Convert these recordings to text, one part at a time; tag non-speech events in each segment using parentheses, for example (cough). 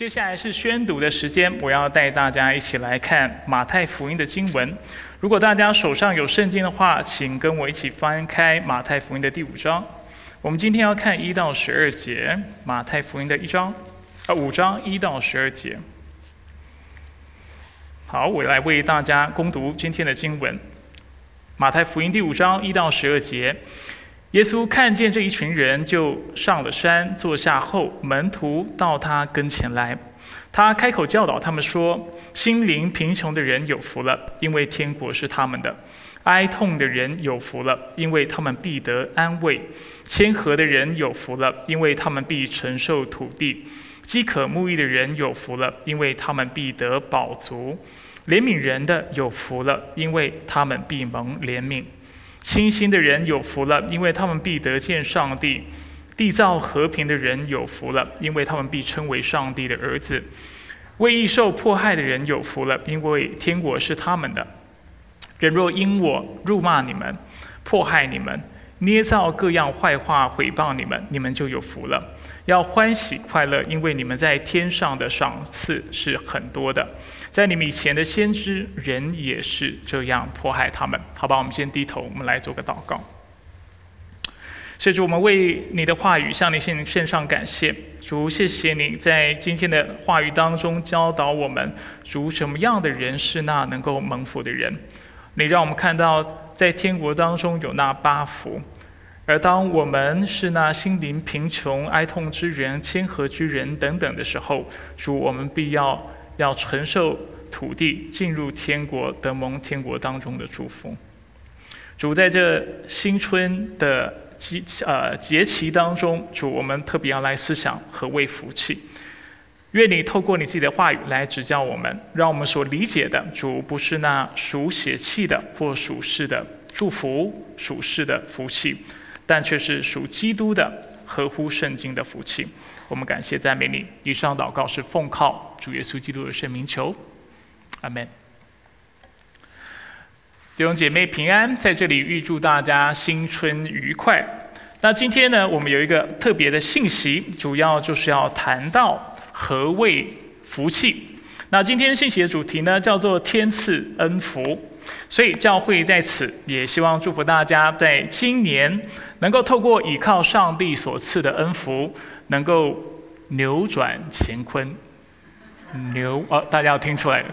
接下来是宣读的时间，我要带大家一起来看马太福音的经文。如果大家手上有圣经的话，请跟我一起翻开马太福音的第五章。我们今天要看一到十二节，马太福音的一章，啊，五章一到十二节。好，我来为大家攻读今天的经文。马太福音第五章一到十二节。耶稣看见这一群人，就上了山，坐下后，门徒到他跟前来。他开口教导他们说：“心灵贫穷的人有福了，因为天国是他们的；哀痛的人有福了，因为他们必得安慰；谦和的人有福了，因为他们必承受土地；饥渴慕义的人有福了，因为他们必得饱足；怜悯人的有福了，因为他们必蒙怜悯。”清心的人有福了，因为他们必得见上帝；缔造和平的人有福了，因为他们必称为上帝的儿子；为义受迫害的人有福了，因为天国是他们的。人若因我辱骂你们、迫害你们、捏造各样坏话毁谤你们，你们就有福了。要欢喜快乐，因为你们在天上的赏赐是很多的。在你们以前的先知人也是这样迫害他们。好吧，我们先低头，我们来做个祷告。所以主，我们为你的话语向你献献上感谢。主，谢谢你在今天的话语当中教导我们，主什么样的人是那能够蒙福的人。你让我们看到，在天国当中有那八福。而当我们是那心灵贫穷、哀痛之人、谦和之人等等的时候，主，我们必要要承受土地，进入天国，得蒙天国当中的祝福。主，在这新春的节呃节期当中，主，我们特别要来思想何谓福气。愿你透过你自己的话语来指教我们，让我们所理解的主不是那属血气的或属世的祝福、属世的福气。但却是属基督的、合乎圣经的福气。我们感谢赞美你。以上祷告是奉靠主耶稣基督的圣名求，阿门。弟兄姐妹平安，在这里预祝大家新春愉快。那今天呢，我们有一个特别的信息，主要就是要谈到何谓福气。那今天信息的主题呢，叫做天赐恩福。所以教会在此也希望祝福大家，在今年能够透过倚靠上帝所赐的恩福，能够扭转乾坤。牛哦，大家要听出来了。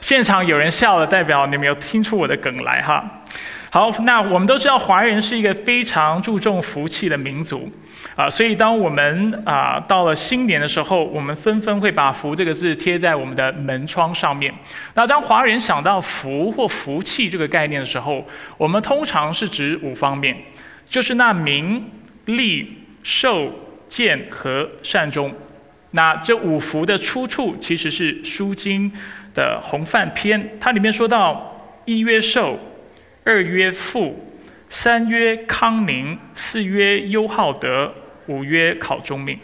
现场有人笑了，代表你们有听出我的梗来哈。好，那我们都知道，华人是一个非常注重福气的民族。啊，所以当我们啊到了新年的时候，我们纷纷会把“福”这个字贴在我们的门窗上面。那当华人想到福或福气这个概念的时候，我们通常是指五方面，就是那名、利、寿、健和善终。那这五福的出处其实是《书经》的弘范篇，它里面说到：一曰寿，二曰富。三曰康宁，四曰优好德，五曰考中命。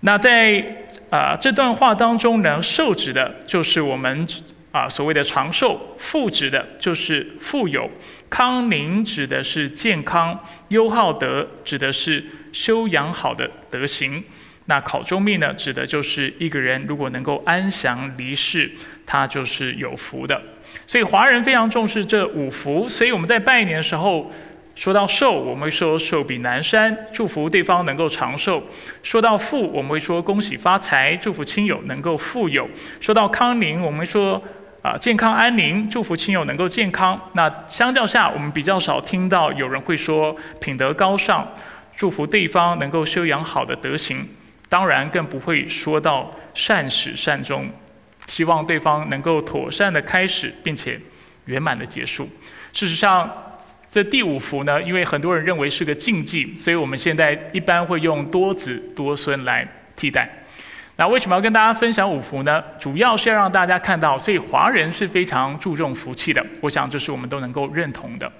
那在啊这段话当中呢，寿指的就是我们啊所谓的长寿，富指的就是富有，康宁指的是健康，优好德指的是修养好的德行。那考中命呢，指的就是一个人如果能够安详离世，他就是有福的。所以华人非常重视这五福，所以我们在拜年的时候，说到寿，我们会说寿比南山，祝福对方能够长寿；说到富，我们会说恭喜发财，祝福亲友能够富有；说到康宁，我们说啊健康安宁，祝福亲友能够健康。那相较下，我们比较少听到有人会说品德高尚，祝福对方能够修养好的德行。当然，更不会说到善始善终。希望对方能够妥善的开始，并且圆满的结束。事实上，这第五福呢，因为很多人认为是个禁忌，所以我们现在一般会用多子多孙来替代。那为什么要跟大家分享五福呢？主要是要让大家看到，所以华人是非常注重福气的。我想这是我们都能够认同的。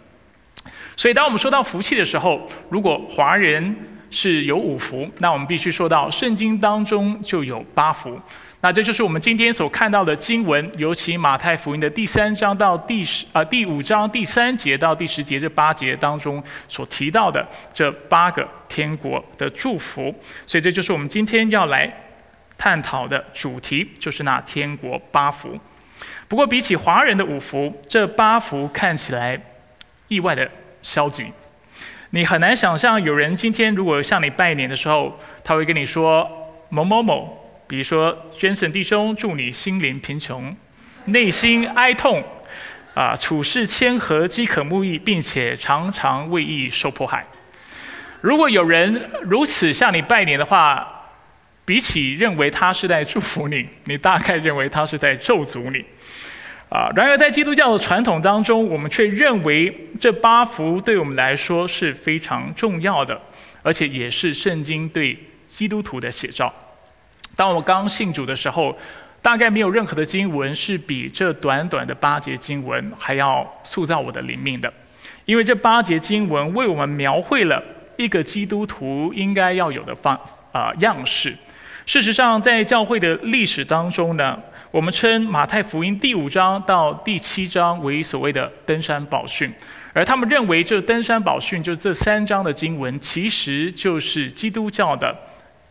所以当我们说到福气的时候，如果华人是有五福，那我们必须说到圣经当中就有八福。那这就是我们今天所看到的经文，尤其马太福音的第三章到第十啊第五章第三节到第十节这八节当中所提到的这八个天国的祝福。所以这就是我们今天要来探讨的主题就是那天国八福。不过，比起华人的五福，这八福看起来意外的消极。你很难想象，有人今天如果向你拜年的时候，他会跟你说某某某，比如说捐神弟兄，祝你心灵贫穷，内心哀痛，啊，处事谦和，饥渴慕义，并且常常为义受迫害。如果有人如此向你拜年的话，比起认为他是在祝福你，你大概认为他是在咒诅你。啊，然而在基督教的传统当中，我们却认为这八福对我们来说是非常重要的，而且也是圣经对基督徒的写照。当我刚信主的时候，大概没有任何的经文是比这短短的八节经文还要塑造我的灵命的，因为这八节经文为我们描绘了一个基督徒应该要有的方啊样式。事实上，在教会的历史当中呢。我们称马太福音第五章到第七章为所谓的登山宝训，而他们认为这登山宝训就这三章的经文，其实就是基督教的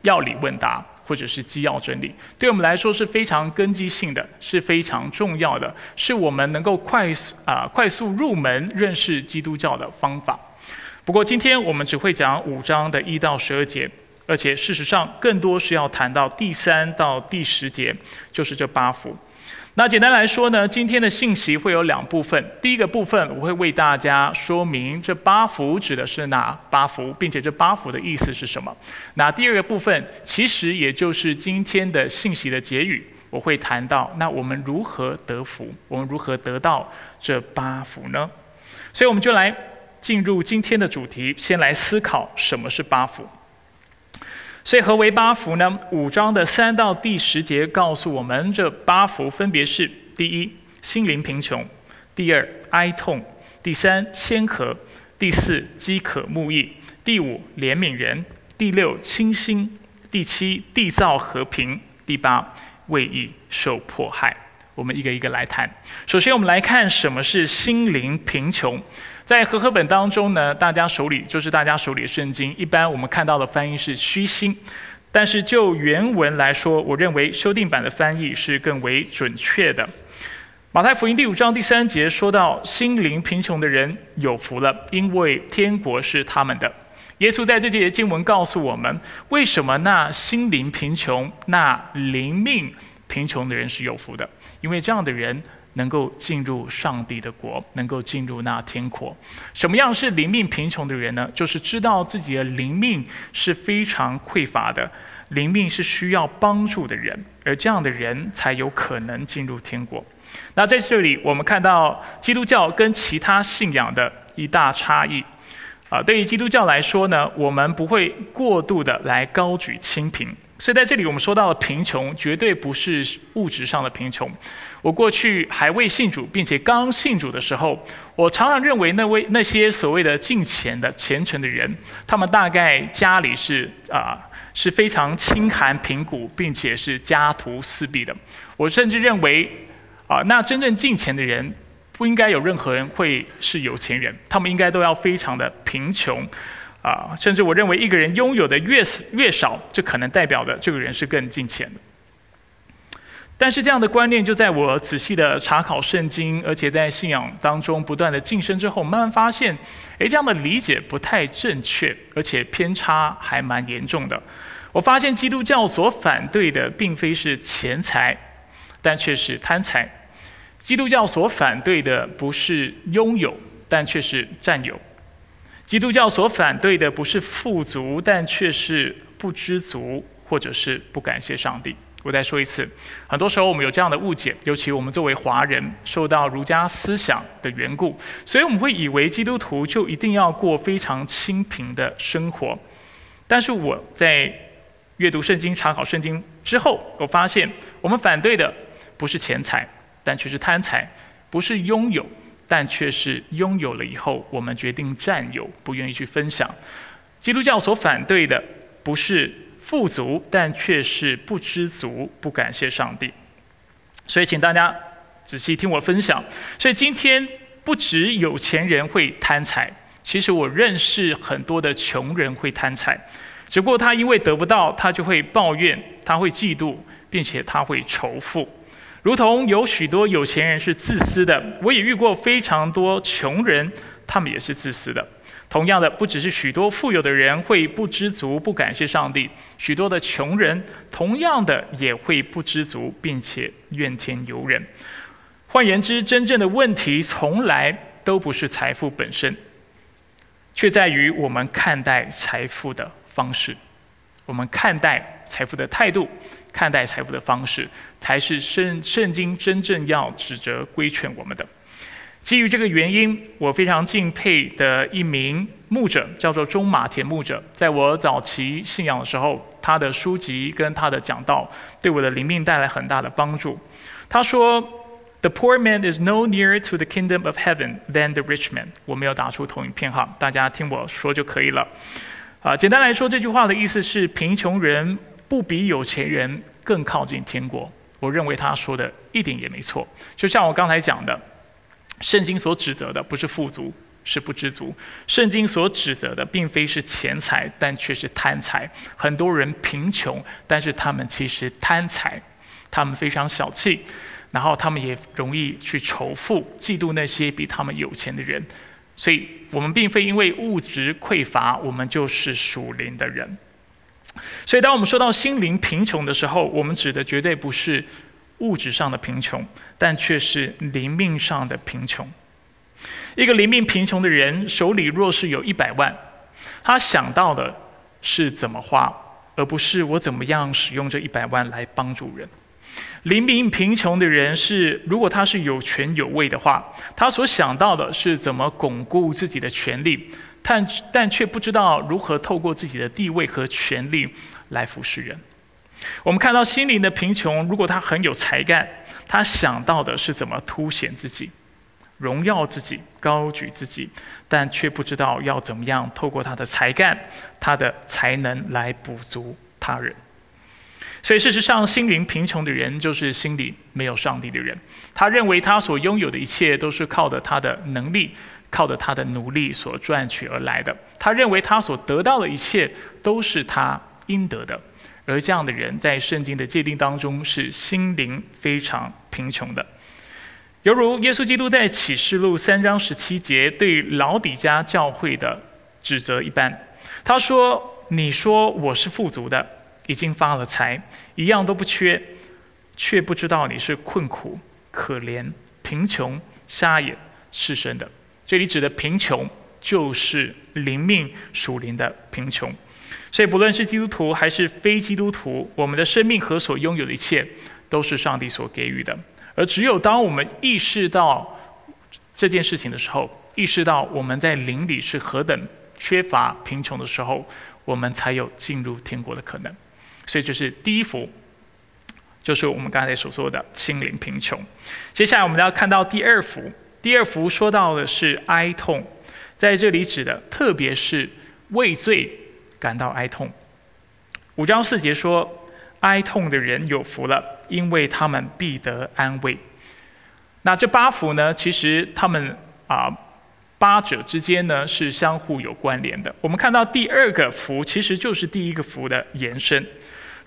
要理问答或者是基要真理，对我们来说是非常根基性的，是非常重要的，是我们能够快速啊快速入门认识基督教的方法。不过今天我们只会讲五章的一到十二节。而且事实上，更多是要谈到第三到第十节，就是这八幅。那简单来说呢，今天的信息会有两部分。第一个部分，我会为大家说明这八福指的是哪八福，并且这八福的意思是什么。那第二个部分，其实也就是今天的信息的结语，我会谈到那我们如何得福，我们如何得到这八福呢？所以我们就来进入今天的主题，先来思考什么是八福。所以何为八福呢？五章的三到第十节告诉我们，这八福分别是：第一，心灵贫穷；第二，哀痛；第三，谦和；第四，饥渴慕义；第五，怜悯人；第六，清心；第七，缔造和平；第八，为义受迫害。我们一个一个来谈。首先，我们来看什么是心灵贫穷。在和合本当中呢，大家手里就是大家手里的圣经。一般我们看到的翻译是虚心，但是就原文来说，我认为修订版的翻译是更为准确的。马太福音第五章第三节说到：“心灵贫穷的人有福了，因为天国是他们的。”耶稣在这节经文告诉我们，为什么那心灵贫穷、那灵命贫穷的人是有福的？因为这样的人。能够进入上帝的国，能够进入那天国。什么样是灵命贫穷的人呢？就是知道自己的灵命是非常匮乏的，灵命是需要帮助的人，而这样的人才有可能进入天国。那在这里，我们看到基督教跟其他信仰的一大差异。啊，对于基督教来说呢，我们不会过度的来高举清贫。所以在这里，我们说到的贫穷，绝对不是物质上的贫穷。我过去还未信主，并且刚信主的时候，我常常认为那位那些所谓的敬虔的虔诚的人，他们大概家里是啊是非常清寒贫苦，并且是家徒四壁的。我甚至认为啊，那真正敬虔的人，不应该有任何人会是有钱人，他们应该都要非常的贫穷。啊，甚至我认为一个人拥有的越越少，这可能代表的这个人是更近钱的。但是这样的观念，就在我仔细的查考圣经，而且在信仰当中不断的晋升之后，慢慢发现，诶，这样的理解不太正确，而且偏差还蛮严重的。我发现基督教所反对的，并非是钱财，但却是贪财；基督教所反对的，不是拥有，但却是占有。基督教所反对的不是富足，但却是不知足，或者是不感谢上帝。我再说一次，很多时候我们有这样的误解，尤其我们作为华人，受到儒家思想的缘故，所以我们会以为基督徒就一定要过非常清贫的生活。但是我在阅读圣经、查考圣经之后，我发现我们反对的不是钱财，但却是贪财，不是拥有。但却是拥有了以后，我们决定占有，不愿意去分享。基督教所反对的不是富足，但却是不知足，不感谢上帝。所以，请大家仔细听我分享。所以，今天不止有钱人会贪财，其实我认识很多的穷人会贪财。只不过他因为得不到，他就会抱怨，他会嫉妒，并且他会仇富。如同有许多有钱人是自私的，我也遇过非常多穷人，他们也是自私的。同样的，不只是许多富有的人会不知足、不感谢上帝，许多的穷人同样的也会不知足，并且怨天尤人。换言之，真正的问题从来都不是财富本身，却在于我们看待财富的方式。我们看待财富的态度，看待财富的方式，才是圣圣经真正要指责规劝我们的。基于这个原因，我非常敬佩的一名牧者，叫做中马田牧者。在我早期信仰的时候，他的书籍跟他的讲道，对我的灵命带来很大的帮助。他说：“The poor man is no nearer to the kingdom of heaven than the rich man。”我没有打出投影片哈，大家听我说就可以了。啊，简单来说，这句话的意思是，贫穷人不比有钱人更靠近天国。我认为他说的一点也没错。就像我刚才讲的。圣经所指责的不是富足，是不知足。圣经所指责的并非是钱财，但却是贪财。很多人贫穷，但是他们其实贪财，他们非常小气，然后他们也容易去仇富、嫉妒那些比他们有钱的人。所以，我们并非因为物质匮乏，我们就是属灵的人。所以，当我们说到心灵贫穷的时候，我们指的绝对不是。物质上的贫穷，但却是灵命上的贫穷。一个灵命贫穷的人，手里若是有一百万，他想到的是怎么花，而不是我怎么样使用这一百万来帮助人。灵命贫穷的人是，如果他是有权有位的话，他所想到的是怎么巩固自己的权利，但但却不知道如何透过自己的地位和权力来服侍人。我们看到心灵的贫穷，如果他很有才干，他想到的是怎么凸显自己、荣耀自己、高举自己，但却不知道要怎么样透过他的才干、他的才能来补足他人。所以，事实上，心灵贫穷的人就是心里没有上帝的人。他认为他所拥有的一切都是靠着他的能力、靠着他的努力所赚取而来的。他认为他所得到的一切都是他应得的。而这样的人，在圣经的界定当中，是心灵非常贫穷的，犹如耶稣基督在启示录三章十七节对老底家教会的指责一般。他说：“你说我是富足的，已经发了财，一样都不缺，却不知道你是困苦、可怜、贫穷、瞎眼、赤身的。”这里指的贫穷，就是灵命属灵的贫穷。所以，不论是基督徒还是非基督徒，我们的生命和所拥有的一切，都是上帝所给予的。而只有当我们意识到这件事情的时候，意识到我们在灵里是何等缺乏、贫穷的时候，我们才有进入天国的可能。所以，这是第一幅，就是我们刚才所说的心灵贫穷。接下来，我们要看到第二幅。第二幅说到的是哀痛，在这里指的，特别是畏罪。感到哀痛。五章四节说：“哀痛的人有福了，因为他们必得安慰。”那这八福呢？其实他们啊，八者之间呢是相互有关联的。我们看到第二个福，其实就是第一个福的延伸。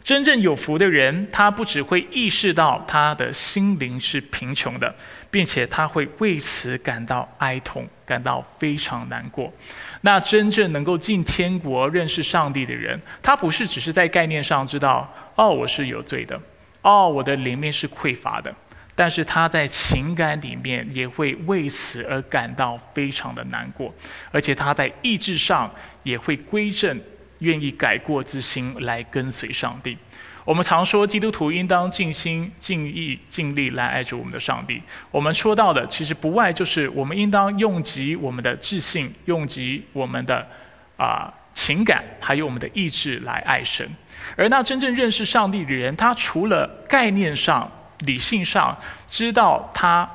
真正有福的人，他不只会意识到他的心灵是贫穷的，并且他会为此感到哀痛，感到非常难过。那真正能够进天国、认识上帝的人，他不是只是在概念上知道哦，我是有罪的，哦，我的灵命是匮乏的，但是他在情感里面也会为此而感到非常的难过，而且他在意志上也会归正。愿意改过自新来跟随上帝。我们常说基督徒应当尽心、尽意、尽力来爱着我们的上帝。我们说到的其实不外就是我们应当用及我们的自信，用及我们的啊情感，还有我们的意志来爱神。而那真正认识上帝的人，他除了概念上、理性上知道他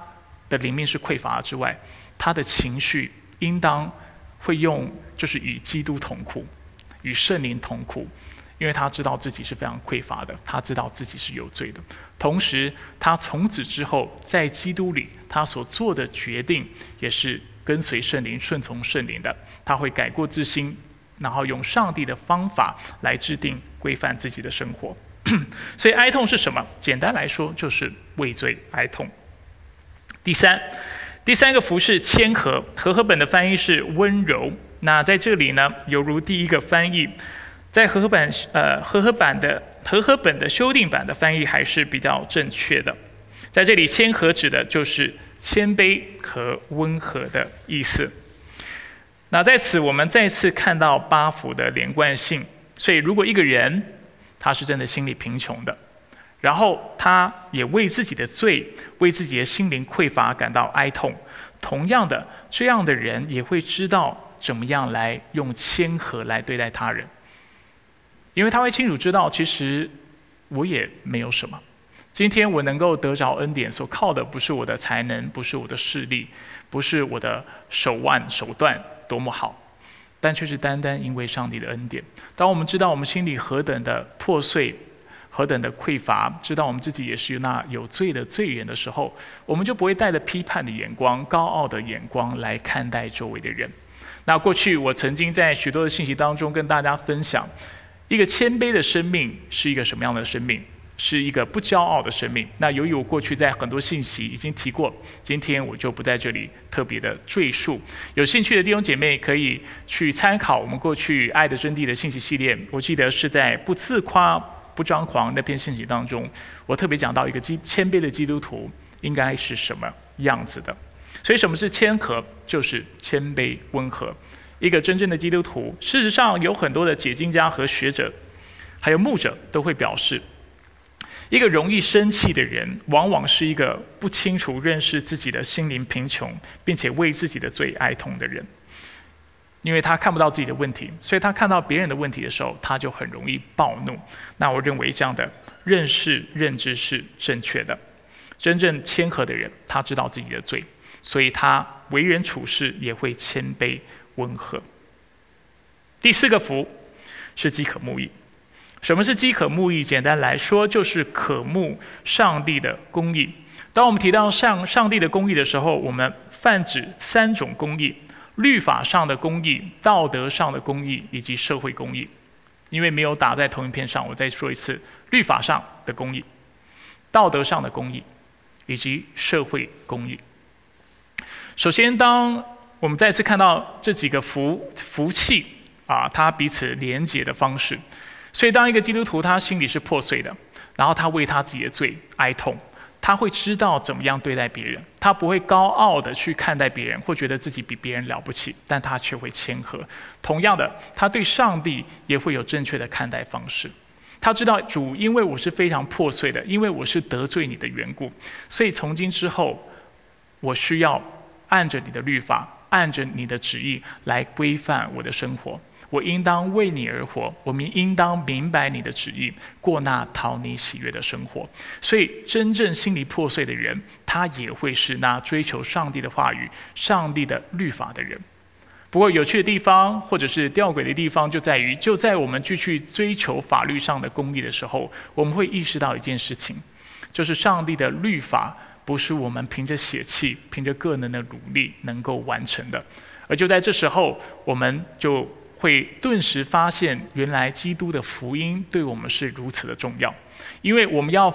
的灵命是匮乏之外，他的情绪应当会用，就是与基督同苦。与圣灵同苦，因为他知道自己是非常匮乏的，他知道自己是有罪的。同时，他从此之后在基督里，他所做的决定也是跟随圣灵、顺从圣灵的。他会改过自新，然后用上帝的方法来制定规范自己的生活。(coughs) 所以哀痛是什么？简单来说，就是畏罪哀痛。第三，第三个服饰谦和，和合本的翻译是温柔。那在这里呢，犹如第一个翻译，在和合本呃和合版的和合本的修订版的翻译还是比较正确的。在这里，谦和指的就是谦卑和温和的意思。那在此，我们再次看到八福的连贯性。所以，如果一个人他是真的心里贫穷的，然后他也为自己的罪、为自己的心灵匮乏感到哀痛，同样的，这样的人也会知道怎么样来用谦和来对待他人，因为他会清楚知道，其实我也没有什么。今天我能够得着恩典，所靠的不是我的才能，不是我的势力，不是我的手腕手段多么好，但却是单单因为上帝的恩典。当我们知道我们心里何等的破碎，何等的匮乏，知道我们自己也是那有罪的罪人的时候，我们就不会带着批判的眼光、高傲的眼光来看待周围的人。那过去我曾经在许多的信息当中跟大家分享，一个谦卑的生命是一个什么样的生命？是一个不骄傲的生命。那由于我过去在很多信息已经提过，今天我就不在这里特别的赘述。有兴趣的弟兄姐妹可以去参考我们过去《爱的真谛》的信息系列。我记得是在“不自夸、不张狂”那篇信息当中，我特别讲到一个基谦卑的基督徒应该是什么样子的。所以，什么是谦和？就是谦卑温和。一个真正的基督徒，事实上有很多的解经家和学者，还有牧者都会表示。一个容易生气的人，往往是一个不清楚认识自己的心灵贫穷，并且为自己的罪哀痛的人。因为他看不到自己的问题，所以他看到别人的问题的时候，他就很容易暴怒。那我认为这样的认识认知是正确的。真正谦和的人，他知道自己的罪，所以他为人处事也会谦卑温和。第四个福是饥渴慕义。什么是饥渴慕义？简单来说，就是渴慕上帝的公义。当我们提到上上帝的公义的时候，我们泛指三种公义：律法上的公义、道德上的公义以及社会公义。因为没有打在同一片上，我再说一次：律法上的公义、道德上的公义以及社会公义。首先，当我们再次看到这几个福福气啊，它彼此连结的方式。所以，当一个基督徒他心里是破碎的，然后他为他自己的罪哀痛，他会知道怎么样对待别人。他不会高傲的去看待别人，或觉得自己比别人了不起，但他却会谦和。同样的，他对上帝也会有正确的看待方式。他知道主，因为我是非常破碎的，因为我是得罪你的缘故，所以从今之后，我需要按着你的律法，按着你的旨意来规范我的生活。我应当为你而活，我们应当明白你的旨意，过那讨你喜悦的生活。所以，真正心里破碎的人，他也会是那追求上帝的话语、上帝的律法的人。不过，有趣的地方或者是吊诡的地方，就在于，就在我们继续追求法律上的公义的时候，我们会意识到一件事情，就是上帝的律法不是我们凭着血气、凭着个人的努力能够完成的。而就在这时候，我们就。会顿时发现，原来基督的福音对我们是如此的重要，因为我们要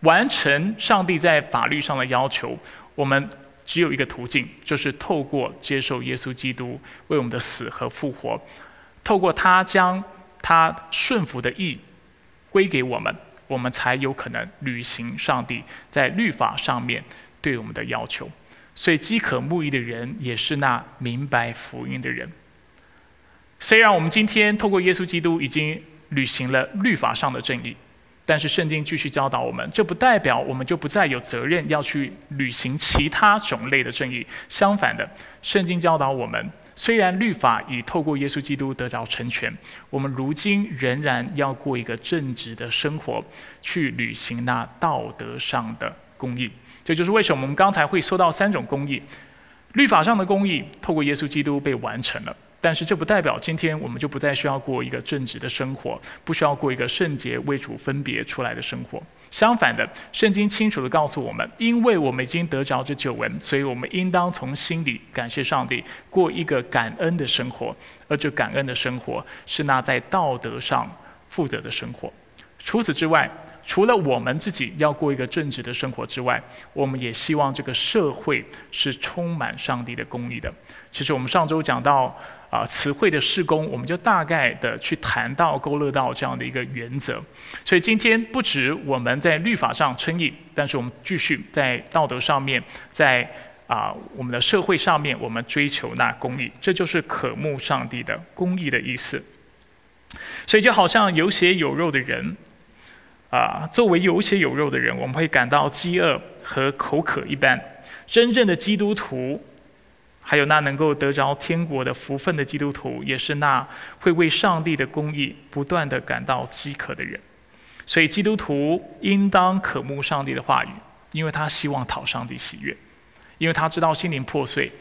完成上帝在法律上的要求，我们只有一个途径，就是透过接受耶稣基督为我们的死和复活，透过他将他顺服的义归给我们，我们才有可能履行上帝在律法上面对我们的要求。所以，饥渴慕义的人，也是那明白福音的人。虽然我们今天透过耶稣基督已经履行了律法上的正义，但是圣经继续教导我们，这不代表我们就不再有责任要去履行其他种类的正义。相反的，圣经教导我们，虽然律法已透过耶稣基督得着成全，我们如今仍然要过一个正直的生活，去履行那道德上的公义。这就是为什么我们刚才会说到三种公义：律法上的公义透过耶稣基督被完成了。但是这不代表今天我们就不再需要过一个正直的生活，不需要过一个圣洁为主分别出来的生活。相反的，圣经清楚地告诉我们，因为我们已经得着这救恩，所以我们应当从心里感谢上帝，过一个感恩的生活。而这感恩的生活，是那在道德上负责的生活。除此之外，除了我们自己要过一个正直的生活之外，我们也希望这个社会是充满上帝的公义的。其实我们上周讲到啊词汇的施工，我们就大概的去谈到勾勒到这样的一个原则。所以今天不止我们在律法上称义，但是我们继续在道德上面，在啊我们的社会上面，我们追求那公义，这就是渴慕上帝的公义的意思。所以就好像有血有肉的人。啊，作为有血有肉的人，我们会感到饥饿和口渴一般。真正的基督徒，还有那能够得着天国的福分的基督徒，也是那会为上帝的公义不断的感到饥渴的人。所以，基督徒应当渴慕上帝的话语，因为他希望讨上帝喜悦，因为他知道心灵破碎，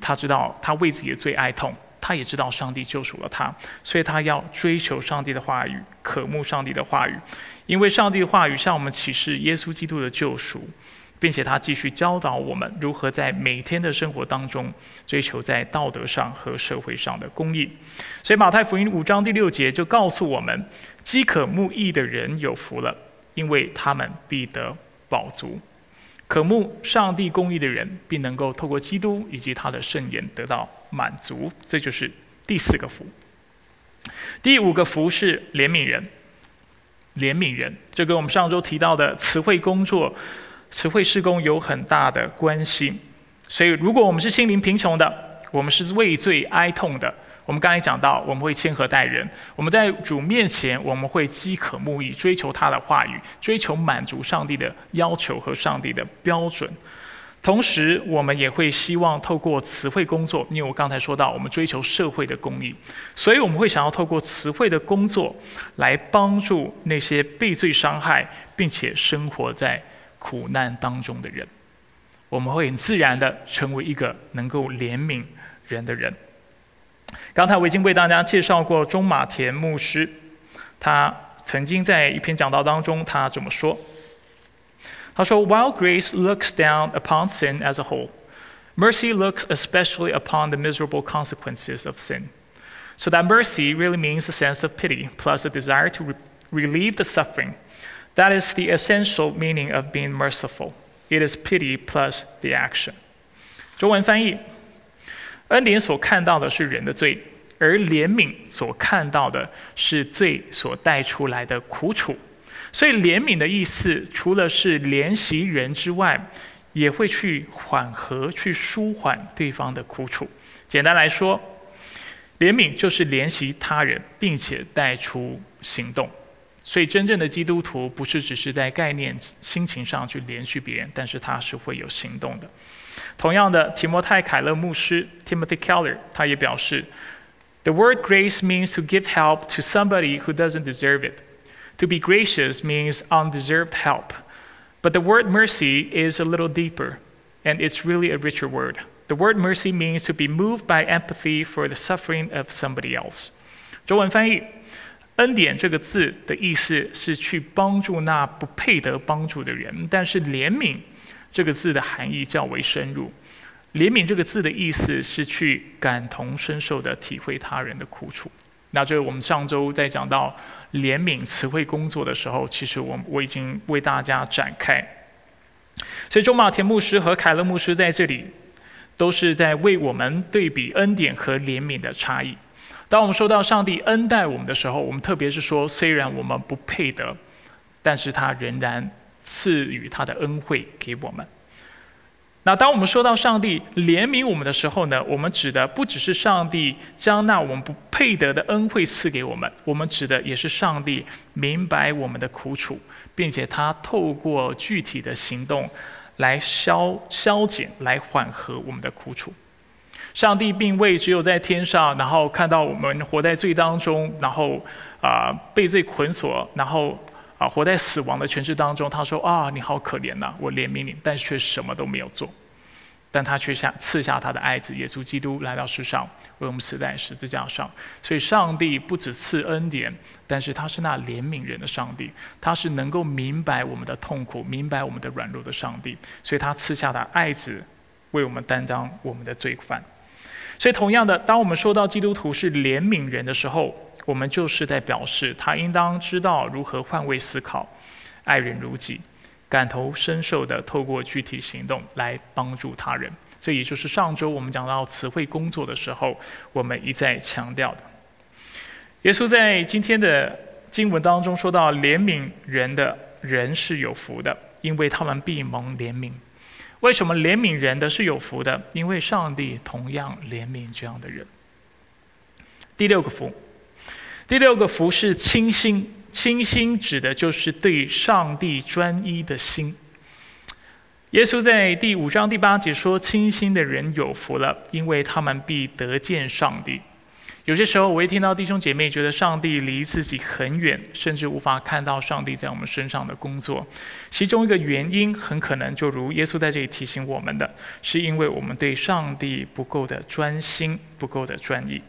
他知道他为自己的罪哀痛。他也知道上帝救赎了他，所以他要追求上帝的话语，渴慕上帝的话语，因为上帝的话语向我们启示耶稣基督的救赎，并且他继续教导我们如何在每天的生活当中追求在道德上和社会上的公义。所以马太福音五章第六节就告诉我们：饥渴慕义的人有福了，因为他们必得饱足。渴慕上帝公义的人，并能够透过基督以及他的圣言得到满足，这就是第四个福。第五个福是怜悯人，怜悯人，这跟我们上周提到的词汇工作、词汇施工有很大的关系。所以，如果我们是心灵贫穷的，我们是畏罪哀痛的。我们刚才讲到，我们会谦和待人；我们在主面前，我们会饥渴慕义，追求他的话语，追求满足上帝的要求和上帝的标准。同时，我们也会希望透过词汇工作，因为我刚才说到，我们追求社会的公益，所以我们会想要透过词汇的工作，来帮助那些被罪伤害并且生活在苦难当中的人。我们会很自然的成为一个能够怜悯人的人。刚才我已经为大家介绍过中马田牧师，他曾经在一篇讲道当中，他这么说：“他说，While grace looks down upon sin as a whole, mercy looks especially upon the miserable consequences of sin. So that mercy really means a sense of pity plus a desire to re relieve the suffering. That is the essential meaning of being merciful. It is pity plus the action.” 中文翻译。恩典所看到的是人的罪，而怜悯所看到的是罪所带出来的苦楚。所以，怜悯的意思除了是怜惜人之外，也会去缓和、去舒缓对方的苦楚。简单来说，怜悯就是怜惜他人，并且带出行动。所以，真正的基督徒不是只是在概念、心情上去怜恤别人，但是他是会有行动的。同样的，提摩太·凯勒牧师 （Timothy Keller） 他也表示：“The word grace means to give help to somebody who doesn't deserve it. To be gracious means undeserved help. But the word mercy is a little deeper, and it's really a richer word. The word mercy means to be moved by empathy for the suffering of somebody else.” 中文翻译：“ 恩典”这个字的意思是去帮助那不配得帮助的人，但是怜悯。这个字的含义较为深入，怜悯这个字的意思是去感同身受的体会他人的苦楚。那这我们上周在讲到怜悯词汇工作的时候，其实我我已经为大家展开。所以，中马田牧师和凯勒牧师在这里都是在为我们对比恩典和怜悯的差异。当我们说到上帝恩待我们的时候，我们特别是说，虽然我们不配得，但是他仍然。赐予他的恩惠给我们。那当我们说到上帝怜悯我们的时候呢？我们指的不只是上帝将那我们不配得的恩惠赐给我们，我们指的也是上帝明白我们的苦楚，并且他透过具体的行动来消消减、来缓和我们的苦楚。上帝并未只有在天上，然后看到我们活在罪当中，然后啊被罪捆锁，然后。啊，活在死亡的诠释当中，他说：“啊，你好可怜呐，我怜悯你。”但是却什么都没有做。但他却下赐下他的爱子耶稣基督来到世上，为我们死在十字架上。所以，上帝不只赐恩典，但是他是那怜悯人的上帝，他是能够明白我们的痛苦、明白我们的软弱的上帝。所以他赐下他爱子，为我们担当我们的罪犯。所以，同样的，当我们说到基督徒是怜悯人的时候，我们就是在表示他应当知道如何换位思考，爱人如己。感同身受的，透过具体行动来帮助他人，这也就是上周我们讲到词汇工作的时候，我们一再强调的。耶稣在今天的经文当中说到，怜悯人的人是有福的，因为他们必蒙怜悯。为什么怜悯人的是有福的？因为上帝同样怜悯这样的人。第六个福，第六个福是清心。清心指的就是对上帝专一的心。耶稣在第五章第八节说：“清心的人有福了，因为他们必得见上帝。”有些时候，我会听到弟兄姐妹觉得上帝离自己很远，甚至无法看到上帝在我们身上的工作。其中一个原因，很可能就如耶稣在这里提醒我们的，是因为我们对上帝不够的专心，不够的专一。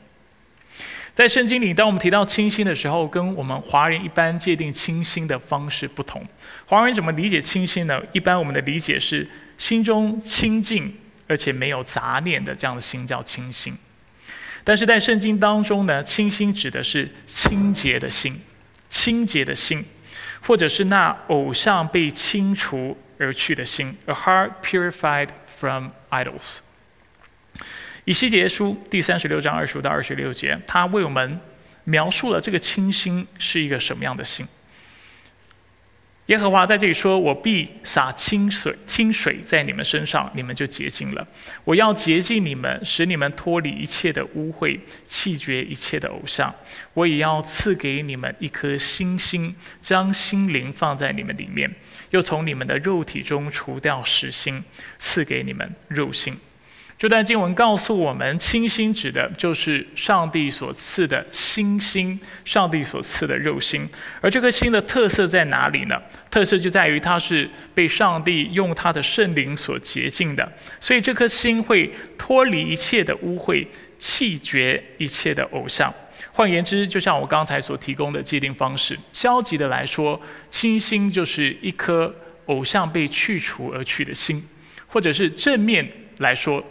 在圣经里，当我们提到清心的时候，跟我们华人一般界定清心的方式不同。华人怎么理解清心呢？一般我们的理解是心中清净而且没有杂念的这样的心叫清心。但是在圣经当中呢，清心指的是清洁的心，清洁的心，或者是那偶像被清除而去的心，a heart purified from idols。以西结书第三十六章二十五到二十六节，他为我们描述了这个清心是一个什么样的心。耶和华在这里说：“我必洒清水，清水在你们身上，你们就洁净了。我要洁净你们，使你们脱离一切的污秽，弃绝一切的偶像。我也要赐给你们一颗新心，将心灵放在你们里面，又从你们的肉体中除掉实心，赐给你们肉心。”这段经文告诉我们，清心指的就是上帝所赐的心心，上帝所赐的肉心。而这颗心的特色在哪里呢？特色就在于它是被上帝用他的圣灵所洁净的，所以这颗心会脱离一切的污秽，弃绝一切的偶像。换言之，就像我刚才所提供的界定方式，消极的来说，清心就是一颗偶像被去除而去的心；或者是正面来说。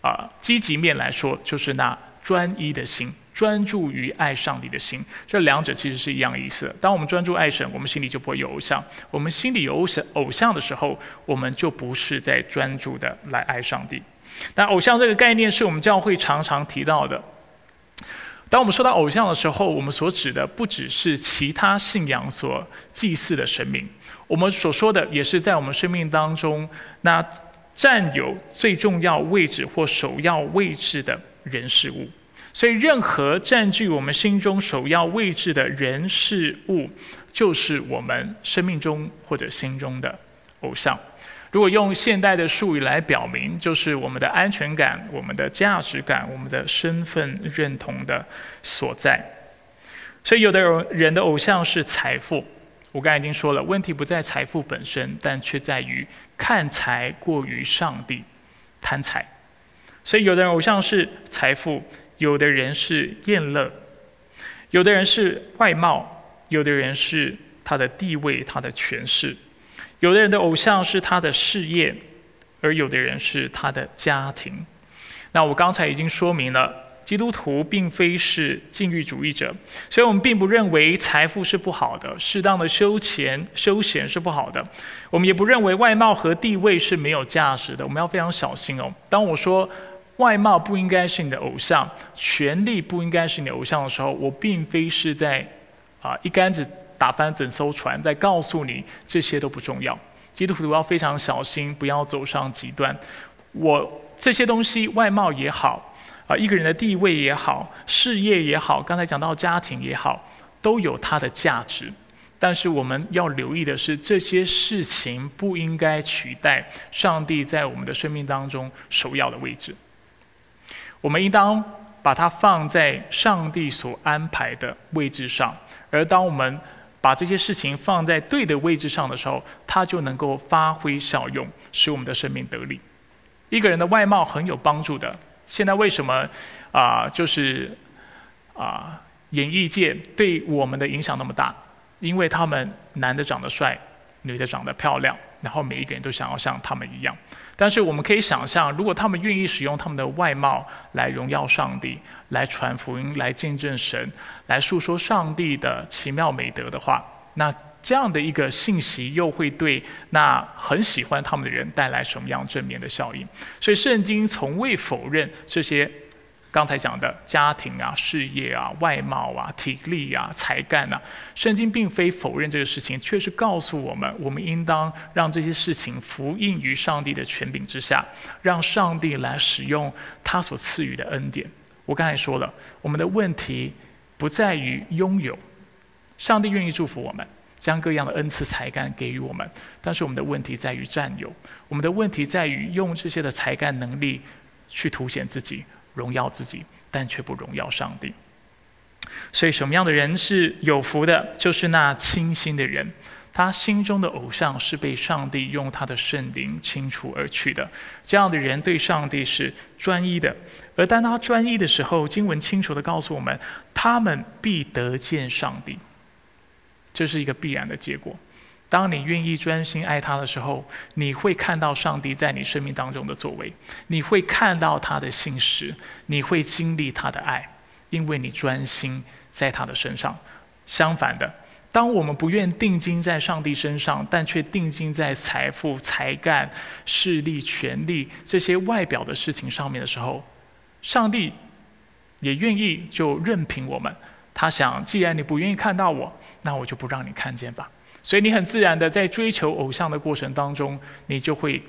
啊，积极面来说，就是那专一的心，专注于爱上帝的心。这两者其实是一样意思。当我们专注爱神，我们心里就不会有偶像；我们心里有偶像偶像的时候，我们就不是在专注的来爱上帝。但偶像这个概念是我们教会常常提到的。当我们说到偶像的时候，我们所指的不只是其他信仰所祭祀的神明，我们所说的也是在我们生命当中那。占有最重要位置或首要位置的人事物，所以任何占据我们心中首要位置的人事物，就是我们生命中或者心中的偶像。如果用现代的术语来表明，就是我们的安全感、我们的价值感、我们的身份认同的所在。所以，有的人的偶像是财富。我刚才已经说了，问题不在财富本身，但却在于看财过于上帝，贪财。所以，有的人偶像是财富，有的人是厌乐，有的人是外貌，有的人是他的地位、他的权势，有的人的偶像是他的事业，而有的人是他的家庭。那我刚才已经说明了。基督徒并非是禁欲主义者，所以我们并不认为财富是不好的，适当的休闲休闲是不好的。我们也不认为外貌和地位是没有价值的。我们要非常小心哦。当我说外貌不应该是你的偶像，权力不应该是你的偶像的时候，我并非是在啊一竿子打翻整艘船，在告诉你这些都不重要。基督徒要非常小心，不要走上极端。我这些东西，外貌也好。啊，一个人的地位也好，事业也好，刚才讲到家庭也好，都有它的价值。但是我们要留意的是，这些事情不应该取代上帝在我们的生命当中首要的位置。我们应当把它放在上帝所安排的位置上。而当我们把这些事情放在对的位置上的时候，它就能够发挥效用，使我们的生命得力。一个人的外貌很有帮助的。现在为什么啊，就是啊，演艺界对我们的影响那么大？因为他们男的长得帅，女的长得漂亮，然后每一个人都想要像他们一样。但是我们可以想象，如果他们愿意使用他们的外貌来荣耀上帝、来传福音、来见证神、来诉说上帝的奇妙美德的话，那。这样的一个信息，又会对那很喜欢他们的人带来什么样正面的效应？所以，圣经从未否认这些刚才讲的家庭啊、事业啊、外貌啊、体力啊、才干啊。圣经并非否认这个事情，却是告诉我们，我们应当让这些事情服应于上帝的权柄之下，让上帝来使用他所赐予的恩典。我刚才说了，我们的问题不在于拥有，上帝愿意祝福我们。将各样的恩赐才干给予我们，但是我们的问题在于占有，我们的问题在于用这些的才干能力去凸显自己、荣耀自己，但却不荣耀上帝。所以，什么样的人是有福的？就是那清心的人，他心中的偶像是被上帝用他的圣灵清除而去的。这样的人对上帝是专一的，而当他专一的时候，经文清楚的告诉我们，他们必得见上帝。这是一个必然的结果。当你愿意专心爱他的时候，你会看到上帝在你生命当中的作为，你会看到他的信实，你会经历他的爱，因为你专心在他的身上。相反的，当我们不愿定睛在上帝身上，但却定睛在财富、才干、势力、权力这些外表的事情上面的时候，上帝也愿意就任凭我们。他想，既然你不愿意看到我，那我就不让你看见吧。所以你很自然的在追求偶像的过程当中，你就会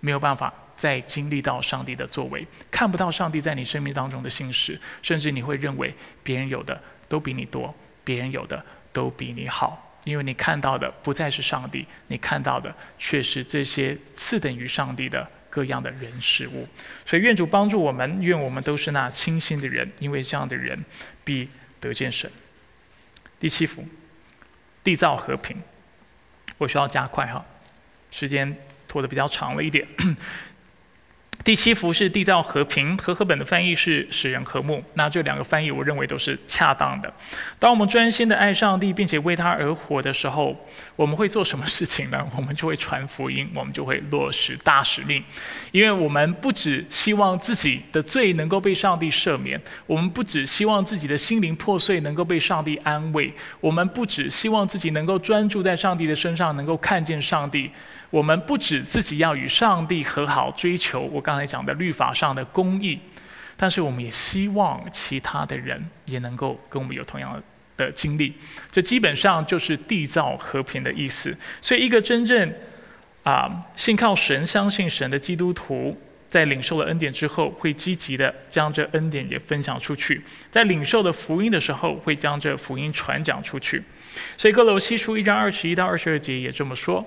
没有办法再经历到上帝的作为，看不到上帝在你生命当中的信实，甚至你会认为别人有的都比你多，别人有的都比你好，因为你看到的不再是上帝，你看到的却是这些次等于上帝的各样的人事物。所以愿主帮助我们，愿我们都是那清心的人，因为这样的人必。得见神。第七幅，缔造和平。我需要加快哈，时间拖得比较长了一点。第七幅是缔造和平，和合本的翻译是使人和睦。那这两个翻译，我认为都是恰当的。当我们专心的爱上帝，并且为他而活的时候，我们会做什么事情呢？我们就会传福音，我们就会落实大使命。因为我们不只希望自己的罪能够被上帝赦免，我们不只希望自己的心灵破碎能够被上帝安慰，我们不只希望自己能够专注在上帝的身上，能够看见上帝。我们不止自己要与上帝和好，追求我刚才讲的律法上的公义，但是我们也希望其他的人也能够跟我们有同样的经历。这基本上就是缔造和平的意思。所以，一个真正啊信靠神、相信神的基督徒，在领受了恩典之后，会积极的将这恩典也分享出去；在领受的福音的时候，会将这福音传讲出去。所以，哥罗西书一章二十一到二十二节也这么说。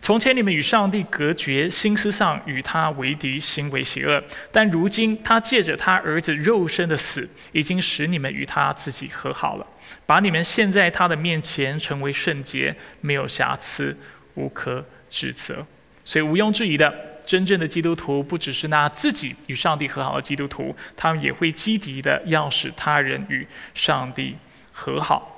从前你们与上帝隔绝，心思上与他为敌，行为邪恶；但如今他借着他儿子肉身的死，已经使你们与他自己和好了，把你们献在他的面前，成为圣洁，没有瑕疵，无可指责。所以毋庸置疑的，真正的基督徒不只是那自己与上帝和好的基督徒，他们也会积极的要使他人与上帝和好。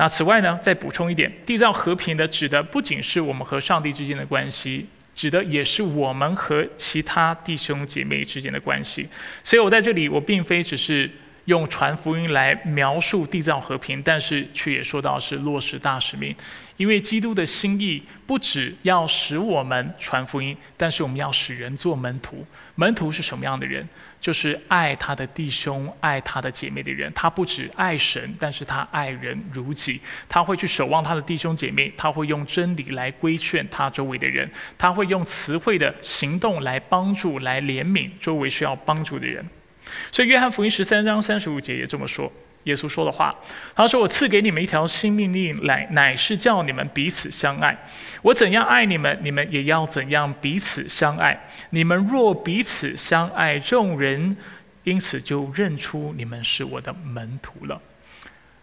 那此外呢，再补充一点，缔造和平的指的不仅是我们和上帝之间的关系，指的也是我们和其他弟兄姐妹之间的关系。所以我在这里，我并非只是。用传福音来描述缔造和平，但是却也说到是落实大使命，因为基督的心意不只要使我们传福音，但是我们要使人做门徒。门徒是什么样的人？就是爱他的弟兄、爱他的姐妹的人。他不止爱神，但是他爱人如己。他会去守望他的弟兄姐妹，他会用真理来规劝他周围的人，他会用词汇的行动来帮助、来怜悯周围需要帮助的人。所以，约翰福音十三章三十五节也这么说：耶稣说的话，他说：“我赐给你们一条新命令，来乃是叫你们彼此相爱。我怎样爱你们，你们也要怎样彼此相爱。你们若彼此相爱，众人因此就认出你们是我的门徒了。”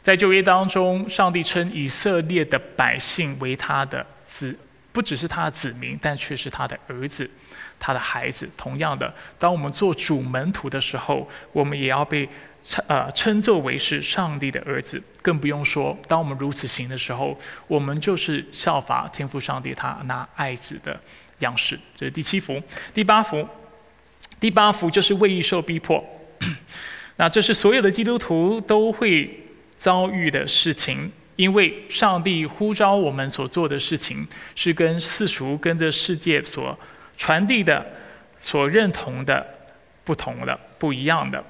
在旧约当中，上帝称以色列的百姓为他的子。不只是他的子民，但却是他的儿子、他的孩子。同样的，当我们做主门徒的时候，我们也要被称呃称作为是上帝的儿子。更不用说，当我们如此行的时候，我们就是效法天父上帝他那爱子的样式。这是第七幅，第八幅，第八幅就是为义受逼迫。(clears throat) 那这是所有的基督徒都会遭遇的事情。因为上帝呼召我们所做的事情，是跟世俗、跟这世界所传递的、所认同的不同的、不一样的。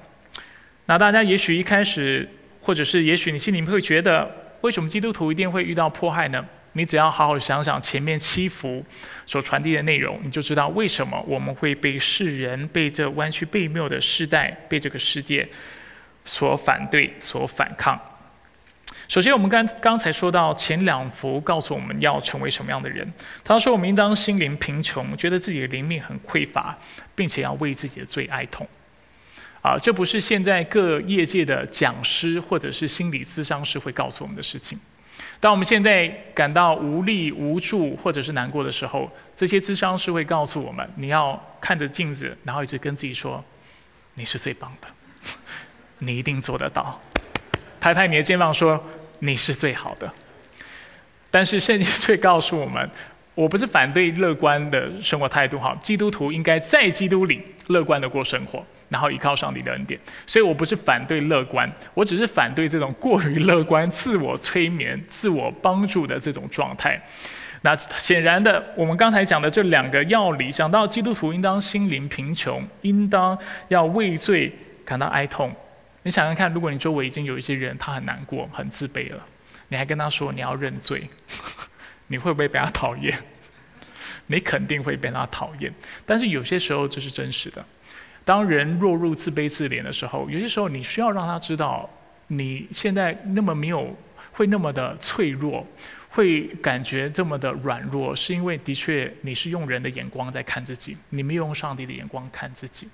那大家也许一开始，或者是也许你心里面会觉得，为什么基督徒一定会遇到迫害呢？你只要好好想想前面七幅所传递的内容，你就知道为什么我们会被世人、被这弯曲背谬的时代、被这个世界所反对、所反抗。首先，我们刚刚才说到前两幅告诉我们要成为什么样的人。他说，我们应当心灵贫穷，觉得自己的灵命很匮乏，并且要为自己的罪哀痛。啊，这不是现在各业界的讲师或者是心理咨商师会告诉我们的事情。当我们现在感到无力、无助或者是难过的时候，这些咨商师会告诉我们：你要看着镜子，然后一直跟自己说：“你是最棒的，(laughs) 你一定做得到。”拍拍你的肩膀说。你是最好的，但是圣经 (laughs) 却告诉我们，我不是反对乐观的生活态度，哈，基督徒应该在基督里乐观的过生活，然后依靠上帝的恩典。所以我不是反对乐观，我只是反对这种过于乐观、(laughs) 自我催眠、自我帮助的这种状态。那显然的，我们刚才讲的这两个要理，讲到基督徒应当心灵贫穷，应当要畏罪感到哀痛。你想想看，如果你周围已经有一些人，他很难过、很自卑了，你还跟他说你要认罪，(laughs) 你会不会被他讨厌？你肯定会被他讨厌。但是有些时候这是真实的。当人落入自卑自怜的时候，有些时候你需要让他知道，你现在那么没有，会那么的脆弱，会感觉这么的软弱，是因为的确你是用人的眼光在看自己，你没有用上帝的眼光看自己，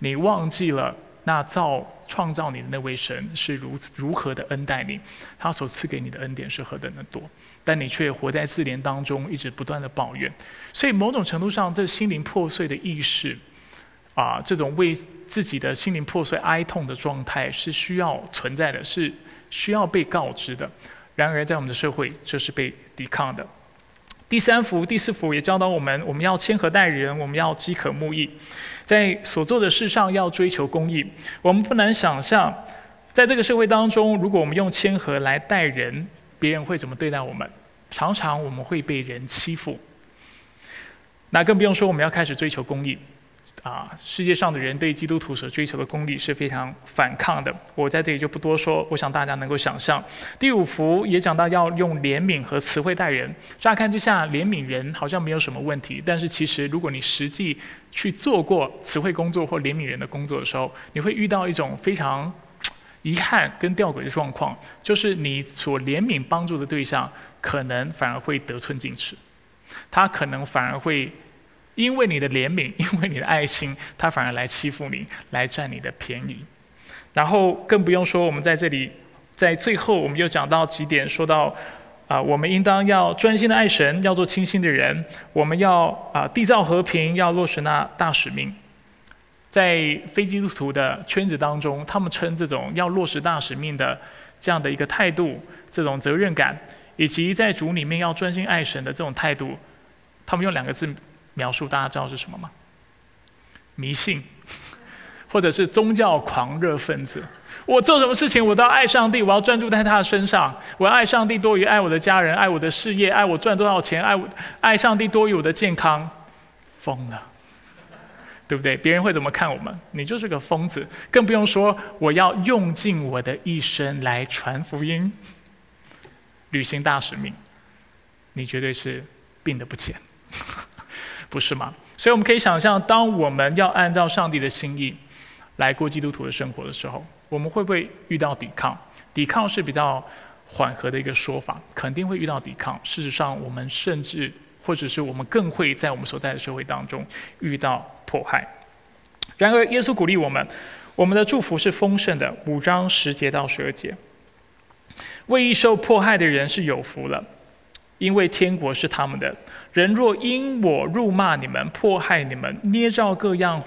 你忘记了。那造创造你的那位神是如如何的恩待你，他所赐给你的恩典是何等的多，但你却活在自怜当中，一直不断的抱怨。所以某种程度上，这心灵破碎的意识，啊，这种为自己的心灵破碎哀痛的状态是需要存在的，是需要被告知的。然而，在我们的社会，这是被抵抗的。第三幅、第四幅也教导我们，我们要谦和待人，我们要饥渴慕义。在所做的事上要追求公义。我们不难想象，在这个社会当中，如果我们用谦和来待人，别人会怎么对待我们？常常我们会被人欺负。那更不用说我们要开始追求公义。啊，世界上的人对基督徒所追求的公理是非常反抗的。我在这里就不多说，我想大家能够想象。第五幅也讲到要用怜悯和词汇待人。乍看之下，怜悯人好像没有什么问题，但是其实如果你实际去做过词汇工作或怜悯人的工作的时候，你会遇到一种非常遗憾跟吊诡的状况，就是你所怜悯帮助的对象，可能反而会得寸进尺，他可能反而会。因为你的怜悯，(laughs) 因为你的爱心，他反而来欺负你，来占你的便宜。然后更不用说，我们在这里，在最后，我们又讲到几点，说到啊，我们应当要专心的爱神，要做清心的人，我们要啊缔造和平，要落实那大使命。在非基督徒的圈子当中，他们称这种要落实大使命的这样的一个态度，这种责任感，以及在主里面要专心爱神的这种态度，他们用两个字。描述大家知道是什么吗？迷信，(laughs) 或者是宗教狂热分子。我做什么事情，我都要爱上帝，我要专注在他的身上。我要爱上帝多于爱我的家人，爱我的事业，爱我赚多少钱，爱我爱上帝多于我的健康。疯了，对不对？别人会怎么看我们？你就是个疯子。更不用说我要用尽我的一生来传福音，履行大使命。你绝对是病得不浅。不是吗？所以我们可以想象，当我们要按照上帝的心意来过基督徒的生活的时候，我们会不会遇到抵抗？抵抗是比较缓和的一个说法，肯定会遇到抵抗。事实上，我们甚至或者是我们更会在我们所在的社会当中遇到迫害。然而，耶稣鼓励我们，我们的祝福是丰盛的。五章十节到十二节，为受迫害的人是有福了。因为天国是他们的。人若因我辱骂你们、迫害你们、捏造各样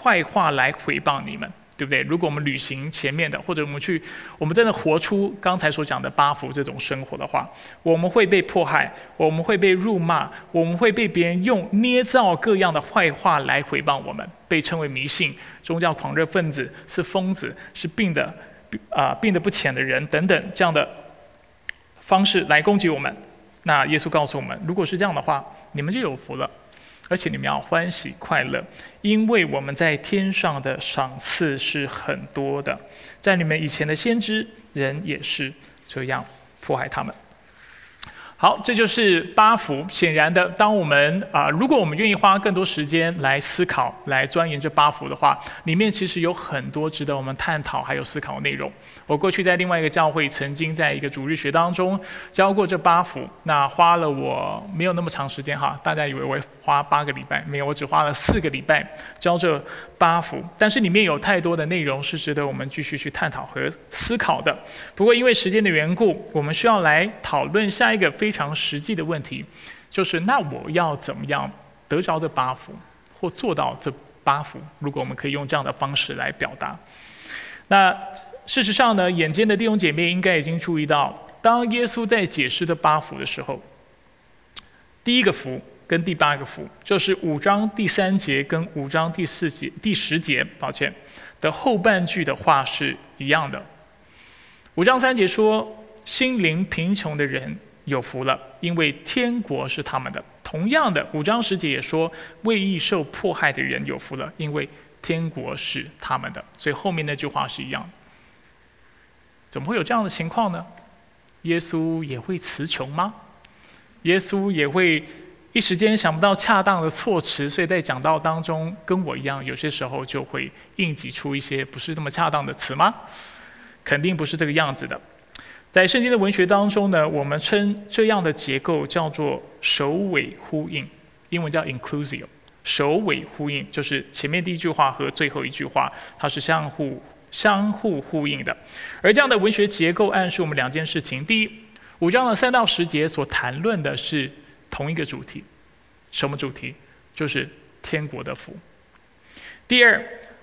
坏话来回报你们。对不对？如果我们履行前面的，或者我们去，我们真的活出刚才所讲的八福这种生活的话，我们会被迫害，我们会被辱骂，我们会被别人用捏造各样的坏话来诽谤我们，被称为迷信、宗教狂热分子、是疯子、是病的啊病得不浅的人等等这样的方式来攻击我们。那耶稣告诉我们，如果是这样的话，你们就有福了。而且你们要欢喜快乐，因为我们在天上的赏赐是很多的。在你们以前的先知人也是这样迫害他们。好，这就是八福。显然的，当我们啊，如果我们愿意花更多时间来思考、来钻研这八福的话，里面其实有很多值得我们探讨还有思考的内容。我过去在另外一个教会，曾经在一个主日学当中教过这八福，那花了我没有那么长时间哈，大家以为我花八个礼拜，没有，我只花了四个礼拜教这八福，但是里面有太多的内容是值得我们继续去探讨和思考的。不过因为时间的缘故，我们需要来讨论下一个非常实际的问题，就是那我要怎么样得着这八福，或做到这八福？如果我们可以用这样的方式来表达，那。事实上呢，眼尖的弟兄姐妹应该已经注意到，当耶稣在解释的八福的时候，第一个福跟第八个福，就是五章第三节跟五章第四节、第十节，抱歉的后半句的话是一样的。五章三节说：“心灵贫穷的人有福了，因为天国是他们的。”同样的，五章十节也说：“为义受迫害的人有福了，因为天国是他们的。”所以后面那句话是一样的。怎么会有这样的情况呢？耶稣也会词穷吗？耶稣也会一时间想不到恰当的措辞，所以在讲道当中跟我一样，有些时候就会应急出一些不是那么恰当的词吗？肯定不是这个样子的。在圣经的文学当中呢，我们称这样的结构叫做首尾呼应，英文叫 inclusive。首尾呼应就是前面第一句话和最后一句话，它是相互。相互呼应的，而这样的文学结构暗示我们两件事情：第一，五章的三到十节所谈论的是同一个主题，什么主题？就是天国的福；第二，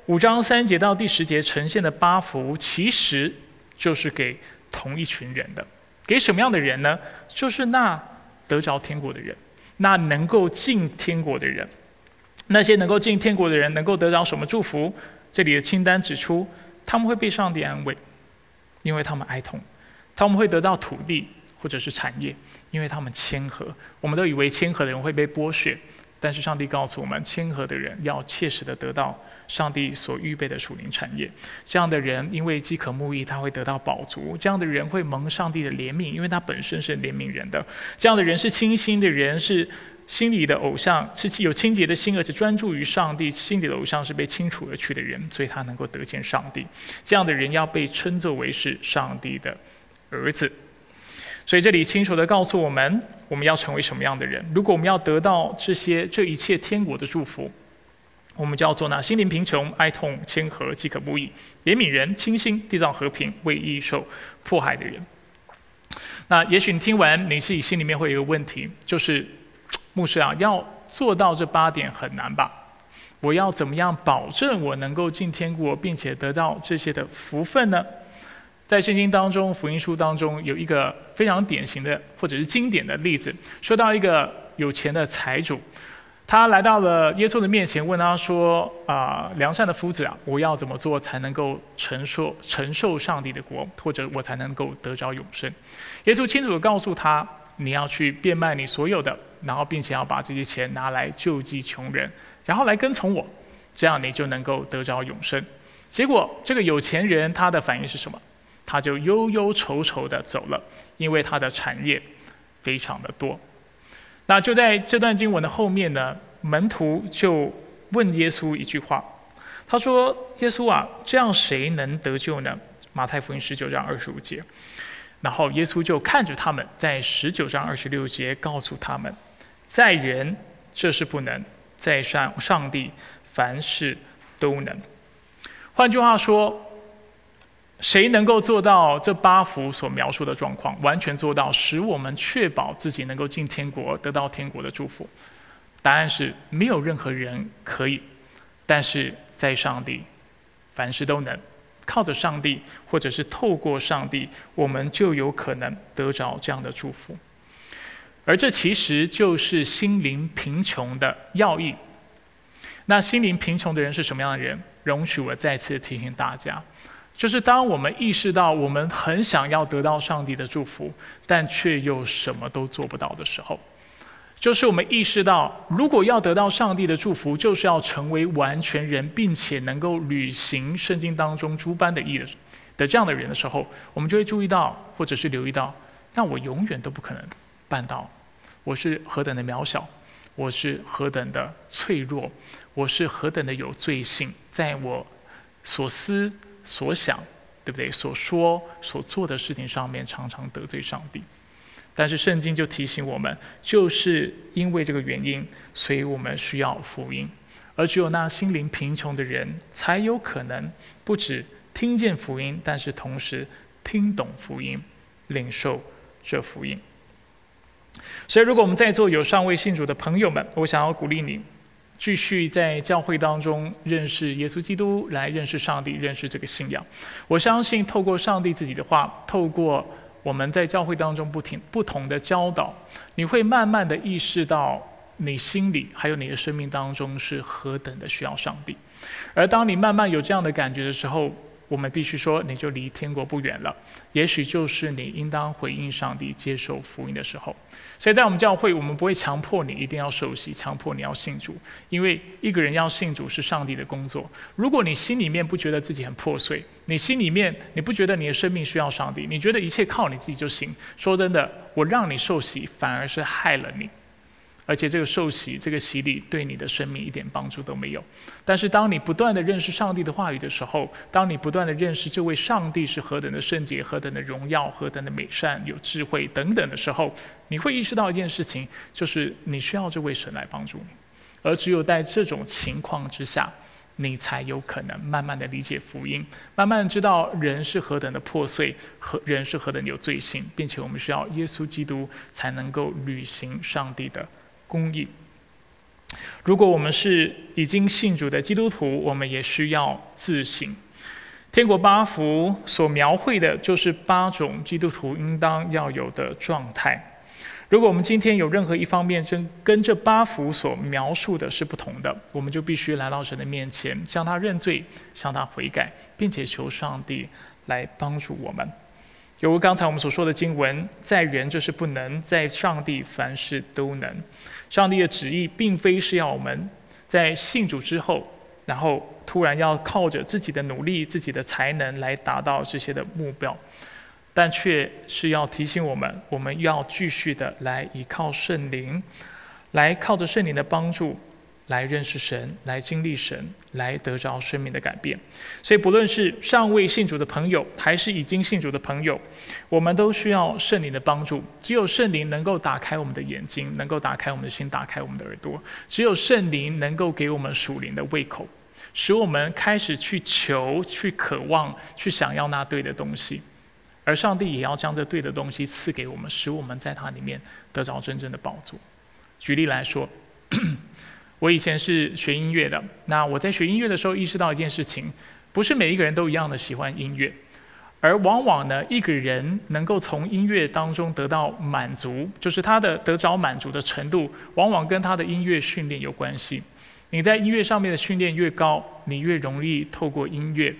五章三节到第十节呈现的八福，其实就是给同一群人的。给什么样的人呢？就是那得着天国的人，那能够进天国的人。那些能够进天国的人，能够得着什么祝福？这里的清单指出。他们会被上帝安慰，因为他们哀痛；他们会得到土地或者是产业，因为他们谦和。我们都以为谦和的人会被剥削，但是上帝告诉我们，谦和的人要切实的得到上帝所预备的属灵产业。这样的人因为饥渴慕义，他会得到饱足；这样的人会蒙上帝的怜悯，因为他本身是怜悯人的。这样的人是清心的人，是。心里的偶像是有清洁的心，而且专注于上帝。心里的偶像是被清除而去的人，所以他能够得见上帝。这样的人要被称作为是上帝的儿子。所以这里清楚的告诉我们，我们要成为什么样的人。如果我们要得到这些这一切天国的祝福，我们就要做那心灵贫穷、哀痛、谦和、饥渴不已、怜悯人、清心、缔造和平、为义受迫害的人。那也许你听完，你自己心里面会有一个问题，就是。牧师啊，要做到这八点很难吧？我要怎么样保证我能够进天国，并且得到这些的福分呢？在圣经当中，福音书当中有一个非常典型的或者是经典的例子，说到一个有钱的财主，他来到了耶稣的面前，问他说：“啊，良善的夫子啊，我要怎么做才能够承受承受上帝的国，或者我才能够得着永生？”耶稣清楚的告诉他：“你要去变卖你所有的。”然后，并且要把这些钱拿来救济穷人，然后来跟从我，这样你就能够得着永生。结果，这个有钱人他的反应是什么？他就忧忧愁愁的走了，因为他的产业非常的多。那就在这段经文的后面呢，门徒就问耶稣一句话，他说：“耶稣啊，这样谁能得救呢？”马太福音十九章二十五节。然后耶稣就看着他们，在十九章二十六节告诉他们。在人这是不能，在上上帝凡事都能。换句话说，谁能够做到这八福所描述的状况，完全做到，使我们确保自己能够进天国，得到天国的祝福？答案是没有任何人可以，但是在上帝，凡事都能。靠着上帝，或者是透过上帝，我们就有可能得着这样的祝福。而这其实就是心灵贫穷的要义。那心灵贫穷的人是什么样的人？容许我再次提醒大家。就是当我们意识到我们很想要得到上帝的祝福，但却又什么都做不到的时候，就是我们意识到，如果要得到上帝的祝福，就是要成为完全人，并且能够履行圣经当中诸般的义的的这样的人的时候，我们就会注意到，或者是留意到，那我永远都不可能办到。我是何等的渺小，我是何等的脆弱，我是何等的有罪性，在我所思。所想，对不对？所说、所做的事情上面，常常得罪上帝。但是圣经就提醒我们，就是因为这个原因，所以我们需要福音。而只有那心灵贫穷的人，才有可能不止听见福音，但是同时听懂福音，领受这福音。所以，如果我们在座有尚未信主的朋友们，我想要鼓励你。继续在教会当中认识耶稣基督，来认识上帝，认识这个信仰。我相信，透过上帝自己的话，透过我们在教会当中不停不同的教导，你会慢慢的意识到，你心里还有你的生命当中是何等的需要上帝。而当你慢慢有这样的感觉的时候，我们必须说，你就离天国不远了。也许就是你应当回应上帝、接受福音的时候。所以在我们教会，我们不会强迫你一定要受洗，强迫你要信主，因为一个人要信主是上帝的工作。如果你心里面不觉得自己很破碎，你心里面你不觉得你的生命需要上帝，你觉得一切靠你自己就行。说真的，我让你受洗，反而是害了你。而且这个受洗、这个洗礼对你的生命一点帮助都没有。但是当你不断的认识上帝的话语的时候，当你不断的认识这位上帝是何等的圣洁、何等的荣耀、何等的美善、有智慧等等的时候，你会意识到一件事情，就是你需要这位神来帮助你。而只有在这种情况之下，你才有可能慢慢的理解福音，慢慢知道人是何等的破碎，和人是何等有罪性，并且我们需要耶稣基督才能够履行上帝的。公义。如果我们是已经信主的基督徒，我们也需要自省。天国八福所描绘的就是八种基督徒应当要有的状态。如果我们今天有任何一方面跟跟这八福所描述的是不同的，我们就必须来到神的面前，向他认罪，向他悔改，并且求上帝来帮助我们。有如刚才我们所说的经文，在人就是不能，在上帝凡事都能。上帝的旨意并非是要我们在信主之后，然后突然要靠着自己的努力、自己的才能来达到这些的目标，但却是要提醒我们，我们要继续的来依靠圣灵，来靠着圣灵的帮助。来认识神，来经历神，来得着生命的改变。所以，不论是尚未信主的朋友，还是已经信主的朋友，我们都需要圣灵的帮助。只有圣灵能够打开我们的眼睛，能够打开我们的心，打开我们的耳朵。只有圣灵能够给我们属灵的胃口，使我们开始去求、去渴望、去想要那对的东西。而上帝也要将这对的东西赐给我们，使我们在它里面得着真正的宝座。举例来说。我以前是学音乐的，那我在学音乐的时候意识到一件事情，不是每一个人都一样的喜欢音乐，而往往呢，一个人能够从音乐当中得到满足，就是他的得着满足的程度，往往跟他的音乐训练有关系。你在音乐上面的训练越高，你越容易透过音乐，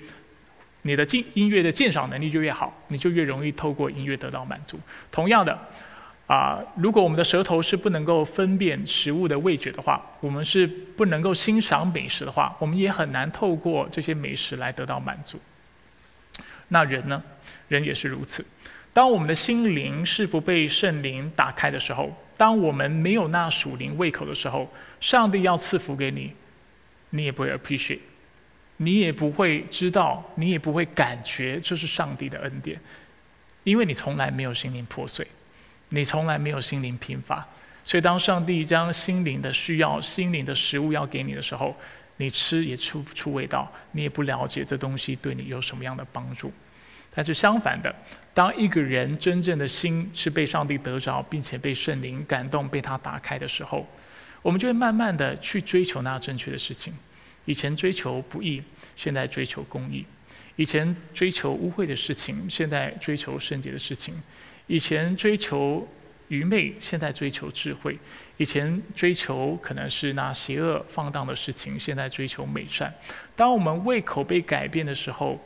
你的鉴音乐的鉴赏能力就越好，你就越容易透过音乐得到满足。同样的。啊，如果我们的舌头是不能够分辨食物的味觉的话，我们是不能够欣赏美食的话，我们也很难透过这些美食来得到满足。那人呢？人也是如此。当我们的心灵是不被圣灵打开的时候，当我们没有那属灵胃口的时候，上帝要赐福给你，你也不会 appreciate，你也不会知道，你也不会感觉这是上帝的恩典，因为你从来没有心灵破碎。你从来没有心灵贫乏，所以当上帝将心灵的需要、心灵的食物要给你的时候，你吃也出不出味道，你也不了解这东西对你有什么样的帮助。但是相反的，当一个人真正的心是被上帝得着，并且被圣灵感动、被他打开的时候，我们就会慢慢的去追求那正确的事情。以前追求不义，现在追求公义；以前追求污秽的事情，现在追求圣洁的事情；以前追求愚昧，现在追求智慧；以前追求可能是那邪恶放荡的事情，现在追求美善。当我们胃口被改变的时候，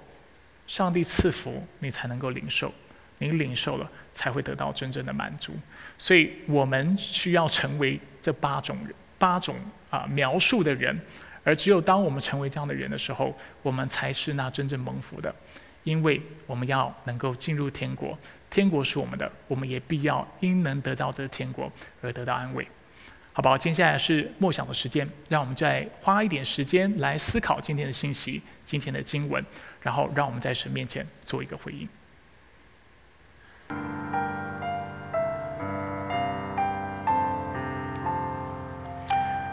上帝赐福你才能够领受，你领受了才会得到真正的满足。所以我们需要成为这八种人，八种啊描述的人。而只有当我们成为这样的人的时候，我们才是那真正蒙福的，因为我们要能够进入天国，天国是我们的，我们也必要因能得到这天国而得到安慰。好不好？接下来是默想的时间，让我们再花一点时间来思考今天的信息、今天的经文，然后让我们在神面前做一个回应。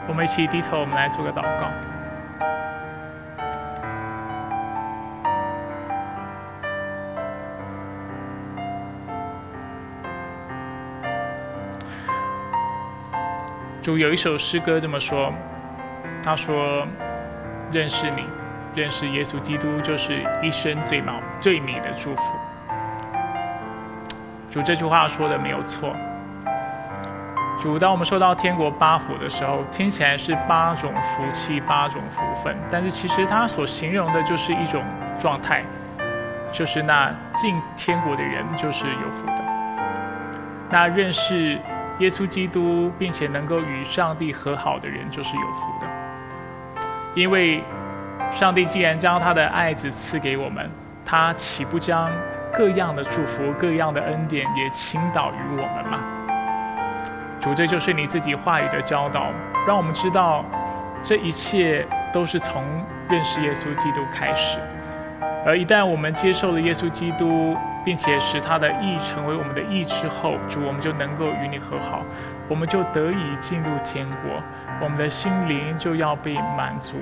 我们一起低头，我们来做个祷告。主有一首诗歌这么说：“他说，认识你，认识耶稣基督，就是一生最美最美的祝福。”主这句话说的没有错。主，当我们说到天国八福的时候，听起来是八种福气、八种福分，但是其实它所形容的就是一种状态，就是那进天国的人就是有福的，那认识。耶稣基督，并且能够与上帝和好的人，就是有福的。因为上帝既然将他的爱子赐给我们，他岂不将各样的祝福、各样的恩典也倾倒于我们吗？主，这就是你自己话语的教导，让我们知道这一切都是从认识耶稣基督开始。而一旦我们接受了耶稣基督，并且使他的意成为我们的意之后，主，我们就能够与你和好，我们就得以进入天国，我们的心灵就要被满足，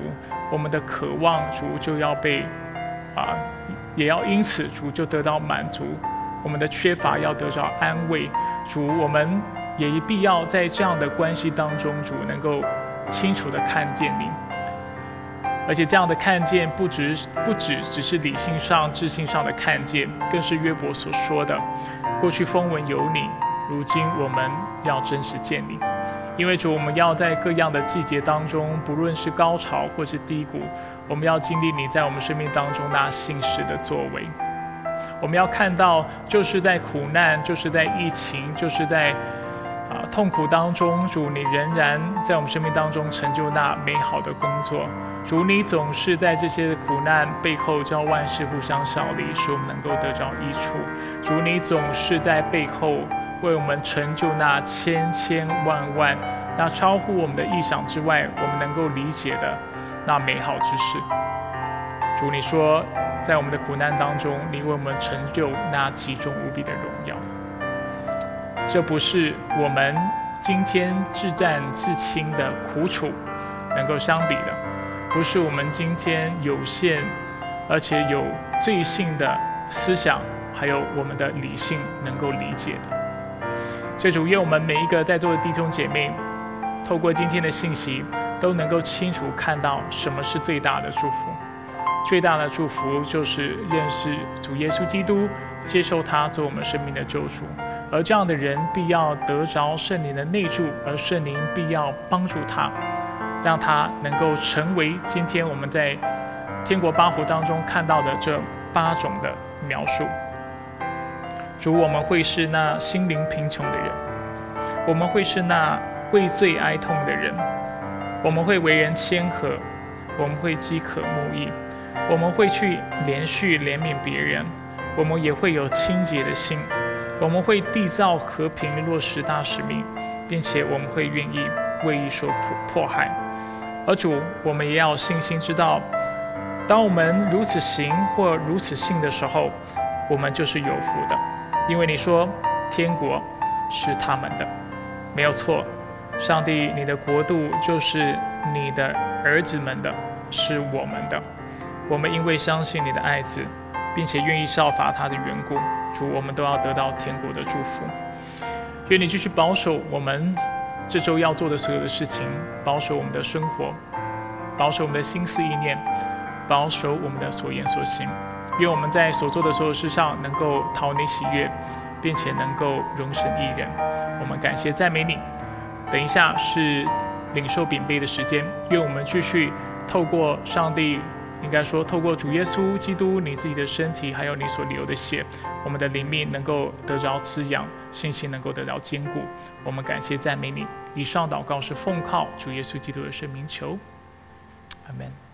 我们的渴望主就要被啊，也要因此主就得到满足，我们的缺乏要得到安慰，主，我们也必要在这样的关系当中，主能够清楚的看见你。而且这样的看见，不只不只只是理性上、智性上的看见，更是约伯所说的：过去风闻有你，如今我们要真实见你。因为主，我们要在各样的季节当中，不论是高潮或是低谷，我们要经历你在我们生命当中那信实的作为。我们要看到，就是在苦难，就是在疫情，就是在。啊，痛苦当中，主你仍然在我们生命当中成就那美好的工作。主你总是在这些苦难背后，叫万事互相效力，使我们能够得着益处。主你总是在背后为我们成就那千千万万、那超乎我们的意想之外，我们能够理解的那美好之事。主你说，在我们的苦难当中，你为我们成就那极重无比的荣耀。这不是我们今天自战自清的苦楚能够相比的，不是我们今天有限而且有罪性的思想，还有我们的理性能够理解的。所以主愿我们每一个在座的弟兄姐妹，透过今天的信息，都能够清楚看到什么是最大的祝福。最大的祝福就是认识主耶稣基督，接受他做我们生命的救主。而这样的人必要得着圣灵的内助，而圣灵必要帮助他，让他能够成为今天我们在天国八福当中看到的这八种的描述。主，我们会是那心灵贫穷的人，我们会是那畏罪哀痛的人，我们会为人谦和，我们会饥渴慕义，我们会去连续怜悯别人，我们也会有清洁的心。我们会缔造和平，落实大使命，并且我们会愿意为义所迫迫害。而主，我们也要信心知道，当我们如此行或如此信的时候，我们就是有福的，因为你说天国是他们的，没有错。上帝，你的国度就是你的儿子们的，是我们的。我们因为相信你的爱子，并且愿意效法他的缘故，主，我们都要得到天国的祝福。愿你继续保守我们这周要做的所有的事情，保守我们的生活，保守我们的心思意念，保守我们的所言所行。愿我们在所做的所有事上能够讨你喜悦，并且能够容神一人。我们感谢赞美你。等一下是领受饼杯的时间，愿我们继续透过上帝。应该说，透过主耶稣基督，你自己的身体，还有你所流的血，我们的灵命能够得着滋养，信心能够得到坚固。我们感谢赞美你。以上祷告是奉靠主耶稣基督的圣名求，阿门。